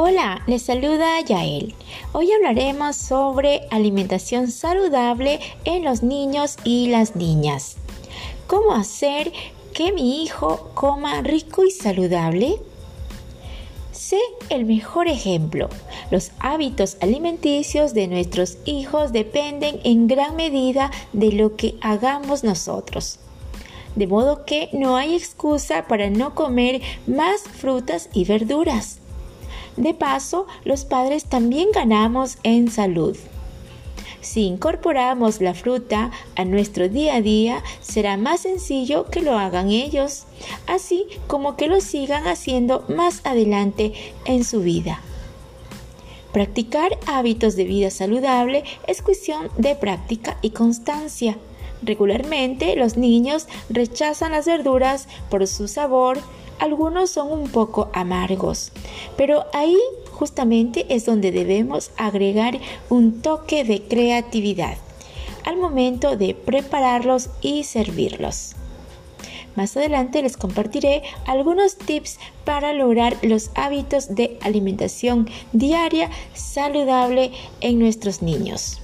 Hola, les saluda Yael. Hoy hablaremos sobre alimentación saludable en los niños y las niñas. ¿Cómo hacer que mi hijo coma rico y saludable? Sé el mejor ejemplo. Los hábitos alimenticios de nuestros hijos dependen en gran medida de lo que hagamos nosotros. De modo que no hay excusa para no comer más frutas y verduras. De paso, los padres también ganamos en salud. Si incorporamos la fruta a nuestro día a día, será más sencillo que lo hagan ellos, así como que lo sigan haciendo más adelante en su vida. Practicar hábitos de vida saludable es cuestión de práctica y constancia. Regularmente los niños rechazan las verduras por su sabor, algunos son un poco amargos, pero ahí justamente es donde debemos agregar un toque de creatividad al momento de prepararlos y servirlos. Más adelante les compartiré algunos tips para lograr los hábitos de alimentación diaria saludable en nuestros niños.